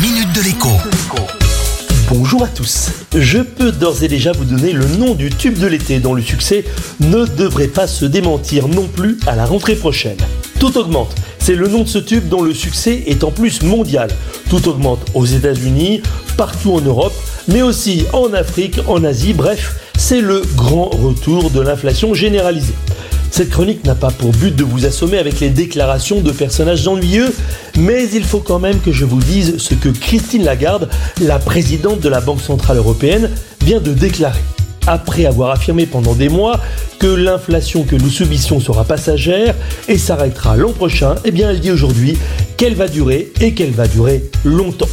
minute de l'écho. Bonjour à tous. Je peux d'ores et déjà vous donner le nom du tube de l'été dont le succès ne devrait pas se démentir non plus à la rentrée prochaine. Tout augmente. C'est le nom de ce tube dont le succès est en plus mondial. Tout augmente aux États-Unis, partout en Europe, mais aussi en Afrique, en Asie, bref, c'est le grand retour de l'inflation généralisée. Cette chronique n'a pas pour but de vous assommer avec les déclarations de personnages ennuyeux, mais il faut quand même que je vous dise ce que Christine Lagarde, la présidente de la Banque Centrale Européenne, vient de déclarer. Après avoir affirmé pendant des mois que l'inflation que nous subissons sera passagère et s'arrêtera l'an prochain, eh bien elle dit aujourd'hui qu'elle va durer et qu'elle va durer longtemps.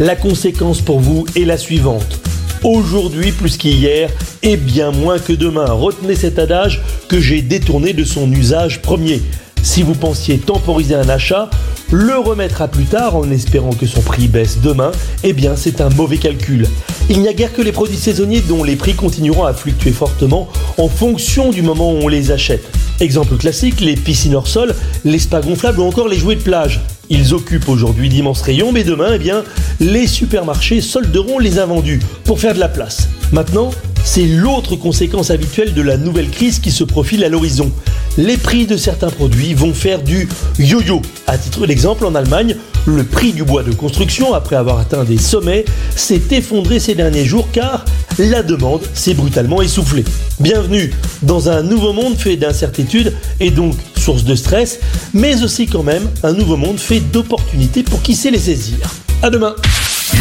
La conséquence pour vous est la suivante. Aujourd'hui plus qu'hier et bien moins que demain. Retenez cet adage que j'ai détourné de son usage premier. Si vous pensiez temporiser un achat, le remettre à plus tard en espérant que son prix baisse demain, eh bien c'est un mauvais calcul. Il n'y a guère que les produits saisonniers dont les prix continueront à fluctuer fortement en fonction du moment où on les achète. Exemple classique, les piscines hors sol, les spas gonflables ou encore les jouets de plage. Ils occupent aujourd'hui d'immenses rayons, mais demain, eh bien, les supermarchés solderont les invendus pour faire de la place. Maintenant, c'est l'autre conséquence habituelle de la nouvelle crise qui se profile à l'horizon. Les prix de certains produits vont faire du yo-yo. À titre d'exemple, en Allemagne, le prix du bois de construction, après avoir atteint des sommets, s'est effondré ces derniers jours car la demande s'est brutalement essoufflée. Bienvenue dans un nouveau monde fait d'incertitudes et donc source de stress, mais aussi quand même un nouveau monde fait d'opportunités pour qui sait les saisir. À demain